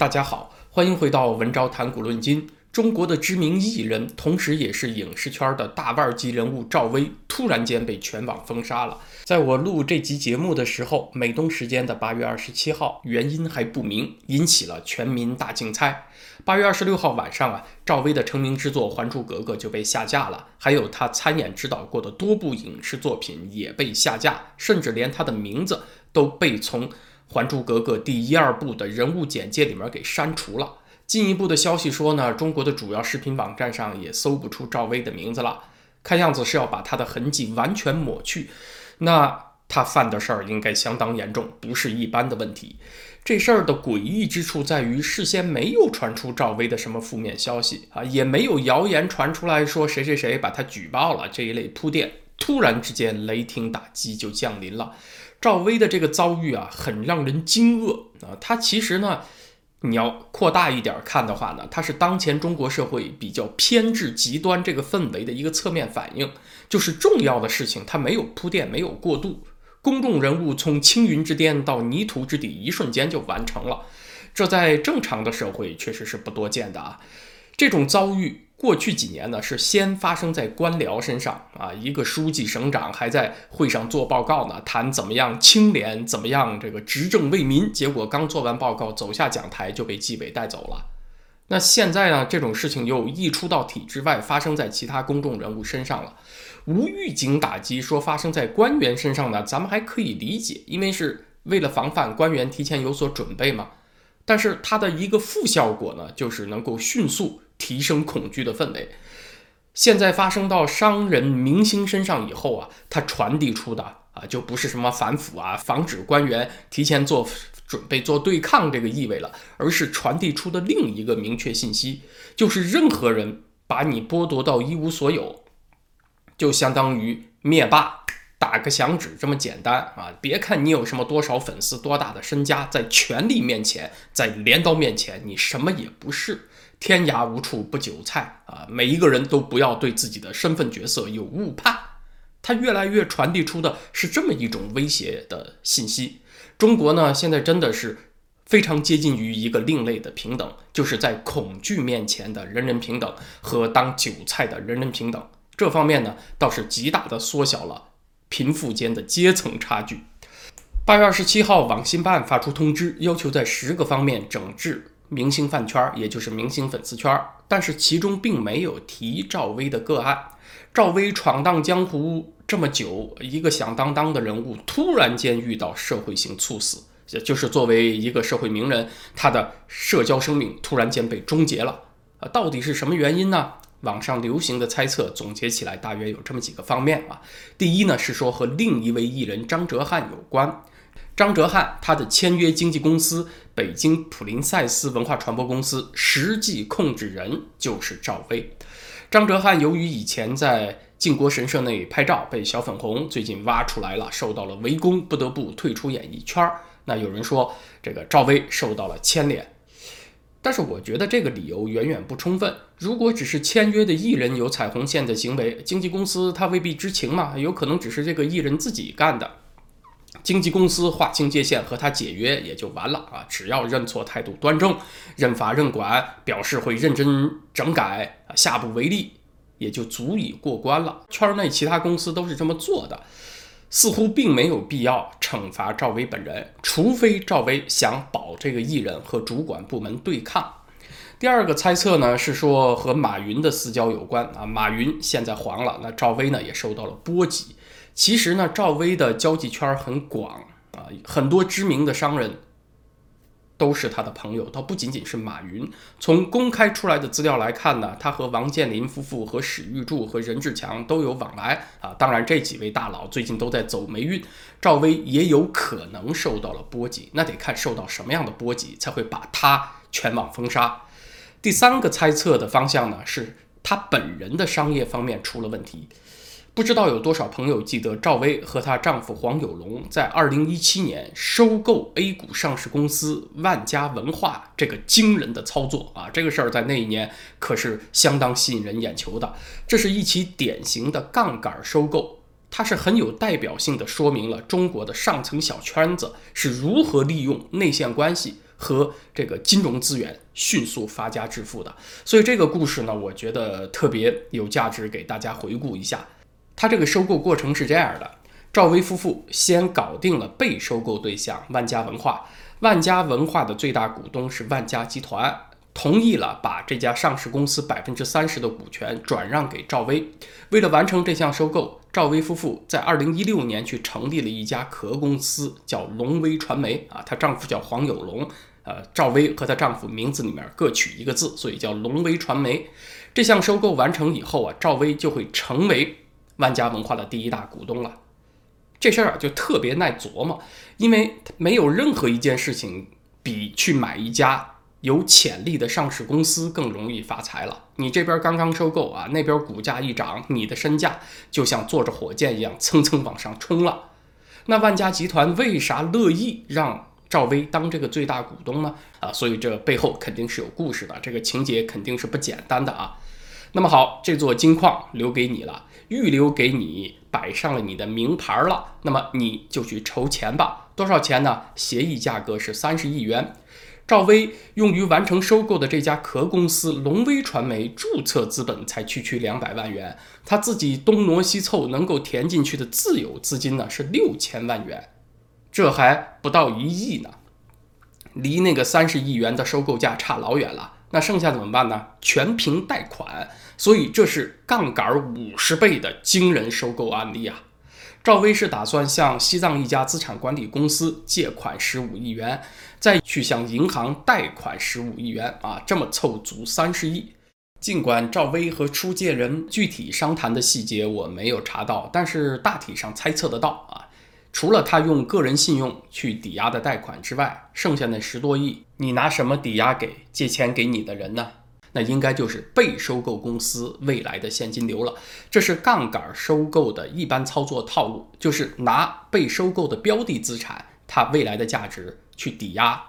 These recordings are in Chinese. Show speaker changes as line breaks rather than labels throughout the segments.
大家好，欢迎回到文昭谈古论今。中国的知名艺人，同时也是影视圈的大腕级人物赵薇，突然间被全网封杀了。在我录这集节目的时候，美东时间的八月二十七号，原因还不明，引起了全民大竞猜。八月二十六号晚上啊，赵薇的成名之作《还珠格格》就被下架了，还有她参演指导过的多部影视作品也被下架，甚至连她的名字都被从。《还珠格格》第一二部的人物简介里面给删除了。进一步的消息说呢，中国的主要视频网站上也搜不出赵薇的名字了，看样子是要把她的痕迹完全抹去。那她犯的事儿应该相当严重，不是一般的问题。这事儿的诡异之处在于，事先没有传出赵薇的什么负面消息啊，也没有谣言传出来说谁谁谁把她举报了这一类铺垫。突然之间，雷霆打击就降临了。赵薇的这个遭遇啊，很让人惊愕啊！她其实呢，你要扩大一点看的话呢，她是当前中国社会比较偏执极端这个氛围的一个侧面反应。就是重要的事情，它没有铺垫，没有过渡，公众人物从青云之巅到泥土之底，一瞬间就完成了。这在正常的社会确实是不多见的啊！这种遭遇。过去几年呢，是先发生在官僚身上啊，一个书记、省长还在会上做报告呢，谈怎么样清廉，怎么样这个执政为民，结果刚做完报告，走下讲台就被纪委带走了。那现在呢，这种事情又溢出到体制外，发生在其他公众人物身上了，无预警打击，说发生在官员身上呢，咱们还可以理解，因为是为了防范官员提前有所准备嘛。但是它的一个副效果呢，就是能够迅速。提升恐惧的氛围。现在发生到商人、明星身上以后啊，它传递出的啊，就不是什么反腐啊、防止官员提前做准备、做对抗这个意味了，而是传递出的另一个明确信息，就是任何人把你剥夺到一无所有，就相当于灭霸打个响指这么简单啊！别看你有什么多少粉丝、多大的身家，在权力面前，在镰刀面前，你什么也不是。天涯无处不韭菜啊！每一个人都不要对自己的身份角色有误判。他越来越传递出的是这么一种威胁的信息：中国呢，现在真的是非常接近于一个另类的平等，就是在恐惧面前的人人平等和当韭菜的人人平等。这方面呢，倒是极大的缩小了贫富间的阶层差距。八月二十七号，网信办发出通知，要求在十个方面整治。明星饭圈，也就是明星粉丝圈，但是其中并没有提赵薇的个案。赵薇闯荡江湖这么久，一个响当当的人物，突然间遇到社会性猝死，也就是作为一个社会名人，他的社交生命突然间被终结了。啊，到底是什么原因呢？网上流行的猜测总结起来大约有这么几个方面啊。第一呢，是说和另一位艺人张哲瀚有关。张哲瀚，他的签约经纪公司北京普林赛斯文化传播公司实际控制人就是赵薇。张哲瀚由于以前在靖国神社内拍照被小粉红最近挖出来了，受到了围攻，不得不退出演艺圈儿。那有人说这个赵薇受到了牵连，但是我觉得这个理由远远不充分。如果只是签约的艺人有踩红线的行为，经纪公司他未必知情嘛，有可能只是这个艺人自己干的。经纪公司划清界限和他解约也就完了啊！只要认错、态度端正、认罚认管，表示会认真整改，下不为例，也就足以过关了。圈内其他公司都是这么做的，似乎并没有必要惩罚赵薇本人，除非赵薇想保这个艺人和主管部门对抗。第二个猜测呢是说和马云的私交有关啊，马云现在黄了，那赵薇呢也受到了波及。其实呢，赵薇的交际圈很广啊，很多知名的商人都是他的朋友，倒不仅仅是马云。从公开出来的资料来看呢，他和王健林夫妇、和史玉柱、和任志强都有往来啊。当然，这几位大佬最近都在走霉运，赵薇也有可能受到了波及。那得看受到什么样的波及，才会把他全网封杀。第三个猜测的方向呢，是他本人的商业方面出了问题。不知道有多少朋友记得赵薇和她丈夫黄有龙在2017年收购 A 股上市公司万家文化这个惊人的操作啊！这个事儿在那一年可是相当吸引人眼球的。这是一起典型的杠杆收购，它是很有代表性的，说明了中国的上层小圈子是如何利用内线关系和这个金融资源迅速发家致富的。所以这个故事呢，我觉得特别有价值，给大家回顾一下。他这个收购过程是这样的：赵薇夫妇先搞定了被收购对象万家文化，万家文化的最大股东是万家集团。同意了把这家上市公司百分之三十的股权转让给赵薇。为了完成这项收购，赵薇夫妇在二零一六年去成立了一家壳公司，叫龙威传媒啊。她丈夫叫黄有龙，呃，赵薇和她丈夫名字里面各取一个字，所以叫龙威传媒。这项收购完成以后啊，赵薇就会成为万家文化的第一大股东了。这事儿啊就特别耐琢磨，因为没有任何一件事情比去买一家。有潜力的上市公司更容易发财了。你这边刚刚收购啊，那边股价一涨，你的身价就像坐着火箭一样蹭蹭往上冲了。那万家集团为啥乐意让赵薇当这个最大股东呢？啊，所以这背后肯定是有故事的，这个情节肯定是不简单的啊。那么好，这座金矿留给你了，预留给你，摆上了你的名牌了，那么你就去筹钱吧。多少钱呢？协议价格是三十亿元。赵薇用于完成收购的这家壳公司龙威传媒注册资本才区区两百万元，他自己东挪西凑能够填进去的自有资金呢是六千万元，这还不到一亿呢，离那个三十亿元的收购价差老远了。那剩下怎么办呢？全凭贷款，所以这是杠杆五十倍的惊人收购案例啊！赵薇是打算向西藏一家资产管理公司借款十五亿元，再去向银行贷款十五亿元啊，这么凑足三十亿。尽管赵薇和出借人具体商谈的细节我没有查到，但是大体上猜测得到啊。除了他用个人信用去抵押的贷款之外，剩下那十多亿，你拿什么抵押给借钱给你的人呢？那应该就是被收购公司未来的现金流了。这是杠杆收购的一般操作套路，就是拿被收购的标的资产它未来的价值去抵押，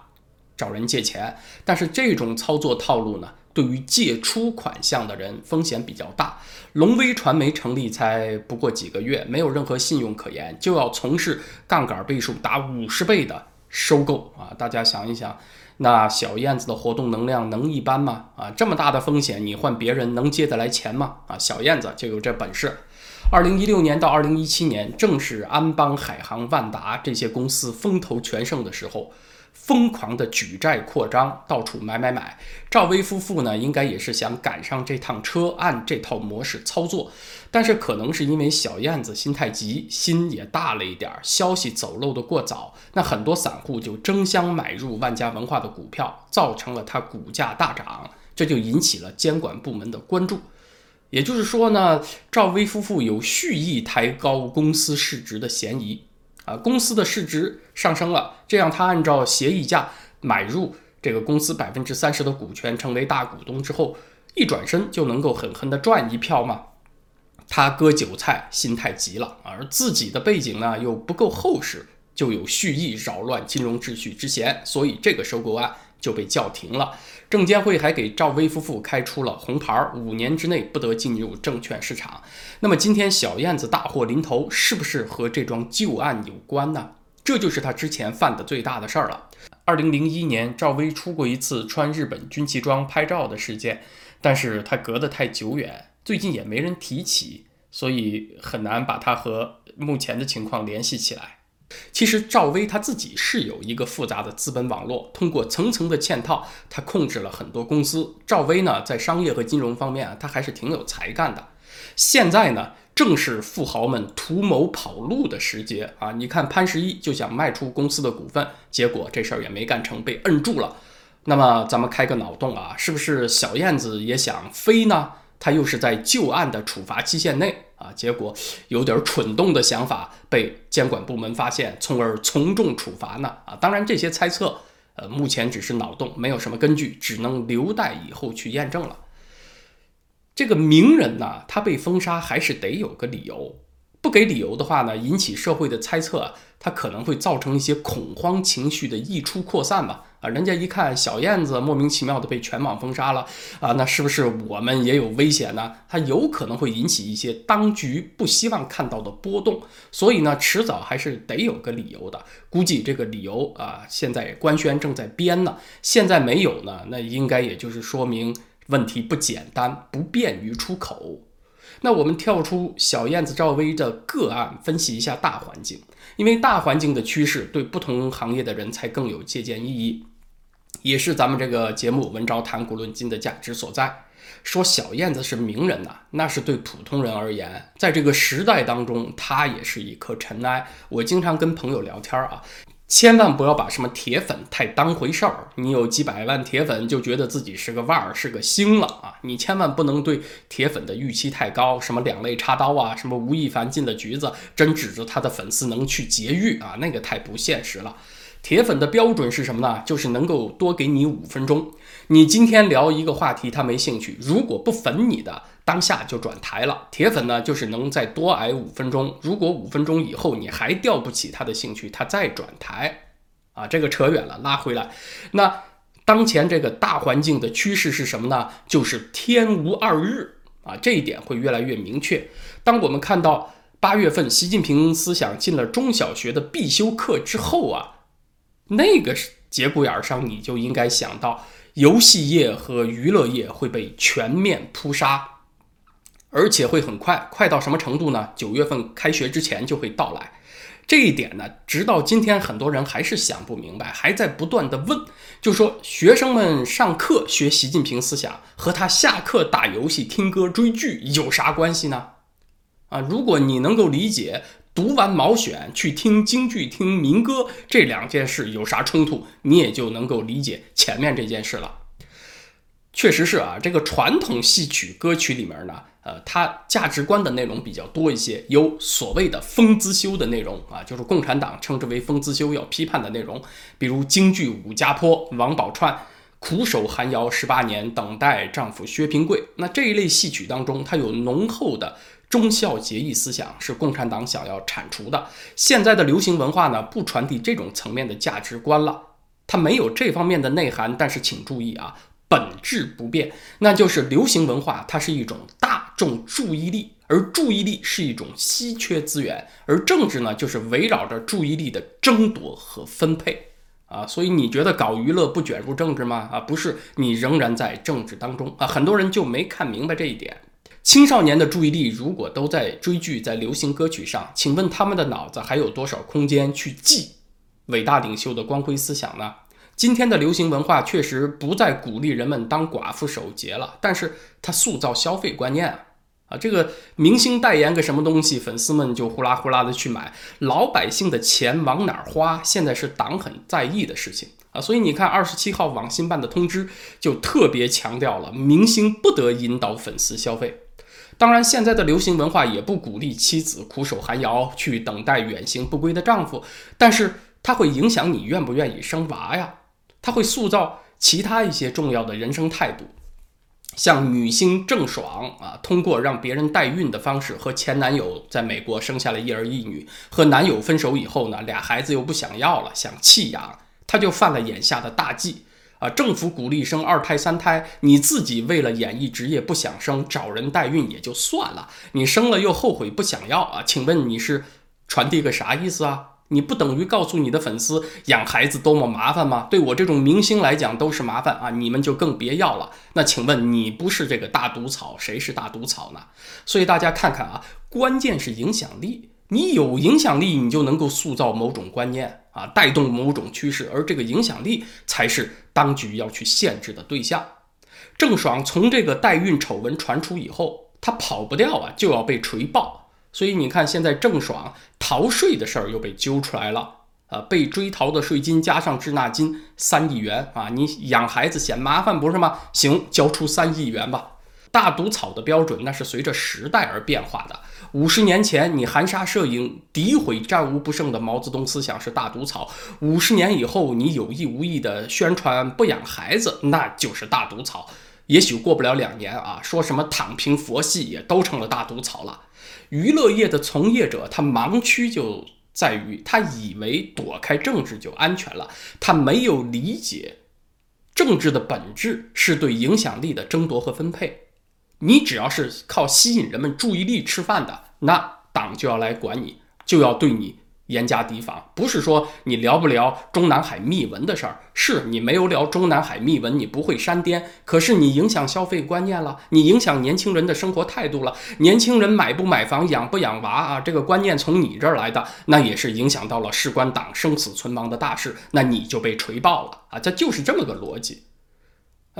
找人借钱。但是这种操作套路呢，对于借出款项的人风险比较大。龙威传媒成立才不过几个月，没有任何信用可言，就要从事杠杆倍数达五十倍的收购啊！大家想一想。那小燕子的活动能量能一般吗？啊，这么大的风险，你换别人能借得来钱吗？啊，小燕子就有这本事。二零一六年到二零一七年，正是安邦、海航、万达这些公司风头全盛的时候。疯狂的举债扩张，到处买买买。赵薇夫妇呢，应该也是想赶上这趟车，按这套模式操作。但是可能是因为小燕子心太急，心也大了一点，消息走漏的过早，那很多散户就争相买入万家文化的股票，造成了它股价大涨，这就引起了监管部门的关注。也就是说呢，赵薇夫妇有蓄意抬高公司市值的嫌疑。啊，公司的市值上升了，这样他按照协议价买入这个公司百分之三十的股权，成为大股东之后，一转身就能够狠狠地赚一票吗？他割韭菜心太急了，而自己的背景呢又不够厚实，就有蓄意扰乱金融秩序之嫌，所以这个收购案。就被叫停了。证监会还给赵薇夫妇开出了红牌，五年之内不得进入证券市场。那么今天小燕子大祸临头，是不是和这桩旧案有关呢？这就是他之前犯的最大的事儿了。二零零一年，赵薇出过一次穿日本军旗装拍照的事件，但是他隔得太久远，最近也没人提起，所以很难把他和目前的情况联系起来。其实赵薇她自己是有一个复杂的资本网络，通过层层的嵌套，她控制了很多公司。赵薇呢，在商业和金融方面啊，她还是挺有才干的。现在呢，正是富豪们图谋跑路的时节啊！你看潘石屹就想卖出公司的股份，结果这事儿也没干成，被摁住了。那么咱们开个脑洞啊，是不是小燕子也想飞呢？她又是在旧案的处罚期限内。啊，结果有点蠢动的想法被监管部门发现，从而从重处罚呢？啊，当然这些猜测，呃，目前只是脑洞，没有什么根据，只能留待以后去验证了。这个名人呢，他被封杀还是得有个理由，不给理由的话呢，引起社会的猜测啊，它可能会造成一些恐慌情绪的溢出扩散吧。啊，人家一看小燕子莫名其妙的被全网封杀了啊，那是不是我们也有危险呢？它有可能会引起一些当局不希望看到的波动，所以呢，迟早还是得有个理由的。估计这个理由啊，现在官宣正在编呢，现在没有呢，那应该也就是说明问题不简单，不便于出口。那我们跳出小燕子赵薇的个案，分析一下大环境，因为大环境的趋势对不同行业的人才更有借鉴意义，也是咱们这个节目“文昭谈古论今”的价值所在。说小燕子是名人呐，那是对普通人而言，在这个时代当中，她也是一颗尘埃。我经常跟朋友聊天啊。千万不要把什么铁粉太当回事儿，你有几百万铁粉就觉得自己是个腕儿是个星了啊！你千万不能对铁粉的预期太高，什么两肋插刀啊，什么吴亦凡进的局子，真指着他的粉丝能去劫狱啊？那个太不现实了。铁粉的标准是什么呢？就是能够多给你五分钟。你今天聊一个话题，他没兴趣，如果不粉你的，当下就转台了。铁粉呢，就是能再多挨五分钟。如果五分钟以后你还吊不起他的兴趣，他再转台。啊，这个扯远了，拉回来。那当前这个大环境的趋势是什么呢？就是天无二日啊，这一点会越来越明确。当我们看到八月份习近平思想进了中小学的必修课之后啊。那个节骨眼上，你就应该想到游戏业和娱乐业会被全面扑杀，而且会很快，快到什么程度呢？九月份开学之前就会到来。这一点呢，直到今天，很多人还是想不明白，还在不断的问，就说学生们上课学习近平思想，和他下课打游戏、听歌、追剧有啥关系呢？啊，如果你能够理解。读完毛选去听京剧、听民歌，这两件事有啥冲突？你也就能够理解前面这件事了。确实是啊，这个传统戏曲歌曲里面呢，呃，它价值观的内容比较多一些，有所谓的风姿修的内容啊，就是共产党称之为风姿修要批判的内容，比如京剧《武家坡》，王宝钏苦守寒窑十八年，等待丈夫薛平贵。那这一类戏曲当中，它有浓厚的。忠孝节义思想是共产党想要铲除的。现在的流行文化呢，不传递这种层面的价值观了，它没有这方面的内涵。但是请注意啊，本质不变，那就是流行文化它是一种大众注意力，而注意力是一种稀缺资源，而政治呢，就是围绕着注意力的争夺和分配啊。所以你觉得搞娱乐不卷入政治吗？啊，不是，你仍然在政治当中啊。很多人就没看明白这一点。青少年的注意力如果都在追剧、在流行歌曲上，请问他们的脑子还有多少空间去记伟大领袖的光辉思想呢？今天的流行文化确实不再鼓励人们当寡妇守节了，但是它塑造消费观念啊！啊，这个明星代言个什么东西，粉丝们就呼啦呼啦的去买，老百姓的钱往哪儿花，现在是党很在意的事情啊！所以你看，二十七号网信办的通知就特别强调了，明星不得引导粉丝消费。当然，现在的流行文化也不鼓励妻子苦守寒窑去等待远行不归的丈夫，但是它会影响你愿不愿意生娃呀？他会塑造其他一些重要的人生态度，像女星郑爽啊，通过让别人代孕的方式和前男友在美国生下了一儿一女，和男友分手以后呢，俩孩子又不想要了，想弃养，她就犯了眼下的大忌。啊，政府鼓励生二胎、三胎，你自己为了演艺职业不想生，找人代孕也就算了，你生了又后悔不想要啊？请问你是传递个啥意思啊？你不等于告诉你的粉丝养孩子多么麻烦吗？对我这种明星来讲都是麻烦啊，你们就更别要了。那请问你不是这个大毒草，谁是大毒草呢？所以大家看看啊，关键是影响力。你有影响力，你就能够塑造某种观念啊，带动某种趋势，而这个影响力才是当局要去限制的对象。郑爽从这个代孕丑闻传出以后，她跑不掉啊，就要被锤爆。所以你看，现在郑爽逃税的事儿又被揪出来了啊，被追逃的税金加上滞纳金三亿元啊，你养孩子嫌麻烦不是吗？行，交出三亿元吧。大毒草的标准那是随着时代而变化的。五十年前，你含沙射影、诋毁战无不胜的毛泽东思想是大毒草；五十年以后，你有意无意的宣传不养孩子，那就是大毒草。也许过不了两年啊，说什么躺平佛系也都成了大毒草了。娱乐业的从业者，他盲区就在于他以为躲开政治就安全了，他没有理解政治的本质是对影响力的争夺和分配。你只要是靠吸引人们注意力吃饭的，那党就要来管你，就要对你。严加提防，不是说你聊不聊中南海密文的事儿，是你没有聊中南海密文，你不会删颠。可是你影响消费观念了，你影响年轻人的生活态度了，年轻人买不买房、养不养娃啊，这个观念从你这儿来的，那也是影响到了事关党生死存亡的大事，那你就被锤爆了啊！这就是这么个逻辑。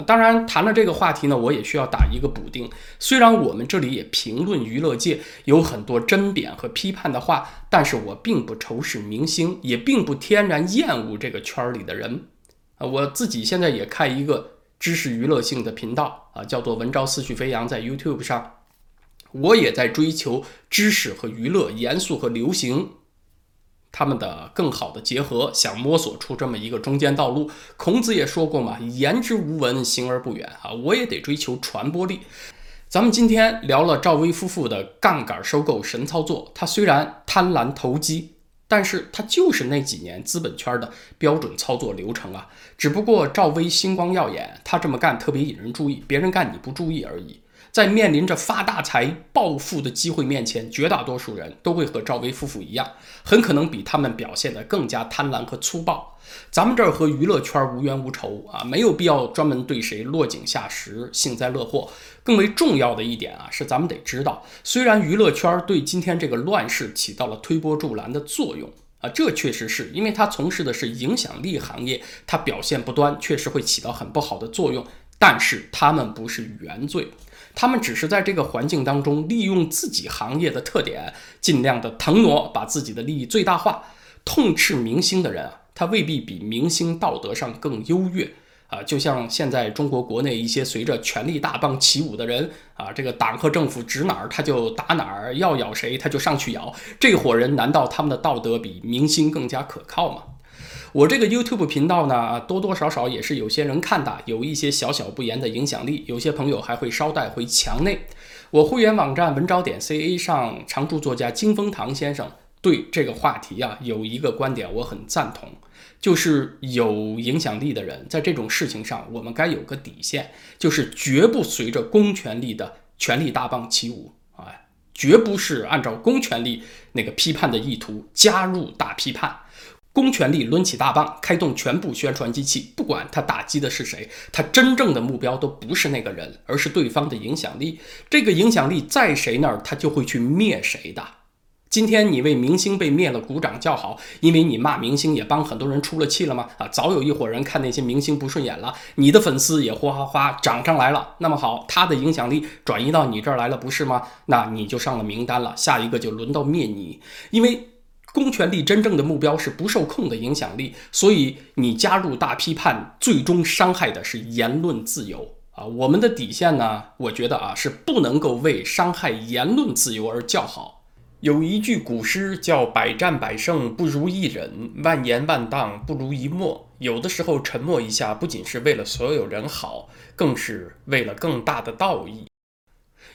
当然，谈了这个话题呢，我也需要打一个补丁。虽然我们这里也评论娱乐界有很多争辩和批判的话，但是我并不仇视明星，也并不天然厌恶这个圈里的人。啊，我自己现在也开一个知识娱乐性的频道啊，叫做“文昭思绪飞扬”在 YouTube 上，我也在追求知识和娱乐、严肃和流行。他们的更好的结合，想摸索出这么一个中间道路。孔子也说过嘛，“言之无文，行而不远”啊，我也得追求传播力。咱们今天聊了赵薇夫妇的杠杆收购神操作，他虽然贪婪投机，但是他就是那几年资本圈的标准操作流程啊。只不过赵薇星光耀眼，他这么干特别引人注意，别人干你不注意而已。在面临着发大财、暴富的机会面前，绝大多数人都会和赵薇夫妇一样，很可能比他们表现得更加贪婪和粗暴。咱们这儿和娱乐圈无冤无仇啊，没有必要专门对谁落井下石、幸灾乐祸。更为重要的一点啊，是咱们得知道，虽然娱乐圈对今天这个乱世起到了推波助澜的作用啊，这确实是因为他从事的是影响力行业，他表现不端，确实会起到很不好的作用。但是他们不是原罪。他们只是在这个环境当中，利用自己行业的特点，尽量的腾挪，把自己的利益最大化。痛斥明星的人啊，他未必比明星道德上更优越啊。就像现在中国国内一些随着权力大棒起舞的人啊，这个党和政府指哪儿他就打哪儿，要咬谁他就上去咬。这伙人难道他们的道德比明星更加可靠吗？我这个 YouTube 频道呢，多多少少也是有些人看的，有一些小小不言的影响力。有些朋友还会捎带回墙内。我会员网站文招点 ca 上，常驻作家金风堂先生对这个话题啊有一个观点，我很赞同，就是有影响力的人在这种事情上，我们该有个底线，就是绝不随着公权力的权力大棒起舞啊，绝不是按照公权力那个批判的意图加入大批判。公权力抡起大棒，开动全部宣传机器，不管他打击的是谁，他真正的目标都不是那个人，而是对方的影响力。这个影响力在谁那儿，他就会去灭谁的。今天你为明星被灭了鼓掌叫好，因为你骂明星也帮很多人出了气了吗？啊，早有一伙人看那些明星不顺眼了，你的粉丝也哗哗哗涨上来了。那么好，他的影响力转移到你这儿来了，不是吗？那你就上了名单了，下一个就轮到灭你，因为。公权力真正的目标是不受控的影响力，所以你加入大批判，最终伤害的是言论自由啊！我们的底线呢？我觉得啊，是不能够为伤害言论自由而叫好。有一句古诗叫“百战百胜不如一忍，万言万当不如一默”。有的时候沉默一下，不仅是为了所有人好，更是为了更大的道义。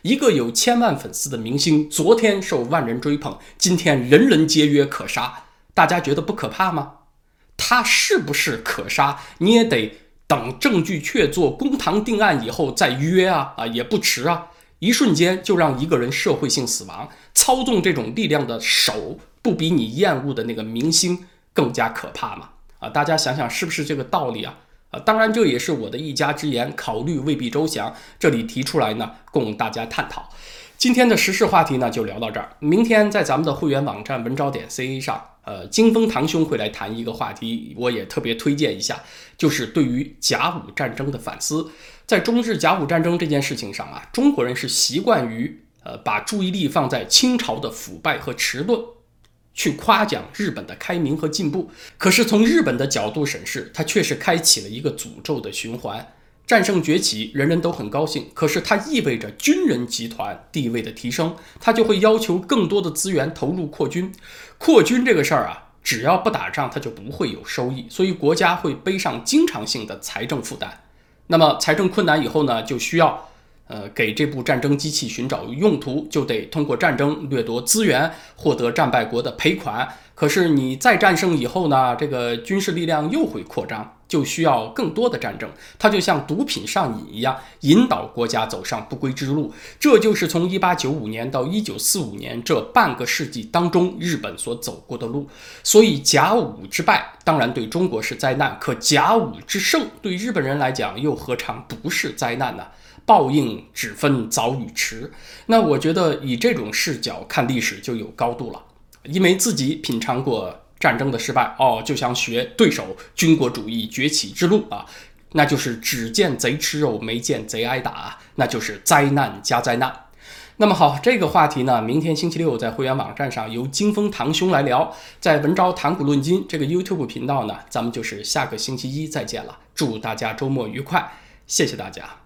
一个有千万粉丝的明星，昨天受万人追捧，今天人人皆曰可杀，大家觉得不可怕吗？他是不是可杀？你也得等证据确凿、公堂定案以后再约啊啊，也不迟啊！一瞬间就让一个人社会性死亡，操纵这种力量的手，不比你厌恶的那个明星更加可怕吗？啊，大家想想是不是这个道理啊？当然，这也是我的一家之言，考虑未必周详。这里提出来呢，供大家探讨。今天的时事话题呢，就聊到这儿。明天在咱们的会员网站文招点 ca 上，呃，金风堂兄会来谈一个话题，我也特别推荐一下，就是对于甲午战争的反思。在中日甲午战争这件事情上啊，中国人是习惯于呃把注意力放在清朝的腐败和迟钝。去夸奖日本的开明和进步，可是从日本的角度审视，它却是开启了一个诅咒的循环。战胜崛起，人人都很高兴，可是它意味着军人集团地位的提升，它就会要求更多的资源投入扩军。扩军这个事儿啊，只要不打仗，它就不会有收益，所以国家会背上经常性的财政负担。那么财政困难以后呢，就需要。呃，给这部战争机器寻找用途，就得通过战争掠夺资源，获得战败国的赔款。可是你再战胜以后呢，这个军事力量又会扩张，就需要更多的战争。它就像毒品上瘾一样，引导国家走上不归之路。这就是从1895年到1945年这半个世纪当中，日本所走过的路。所以甲午之败当然对中国是灾难，可甲午之胜对日本人来讲又何尝不是灾难呢？报应只分早与迟。那我觉得以这种视角看历史就有高度了，因为自己品尝过战争的失败哦，就想学对手军国主义崛起之路啊，那就是只见贼吃肉，没见贼挨打，那就是灾难加灾难。那么好，这个话题呢，明天星期六在会员网站上由金风堂兄来聊，在文昭谈古论今这个 YouTube 频道呢，咱们就是下个星期一再见了。祝大家周末愉快，谢谢大家。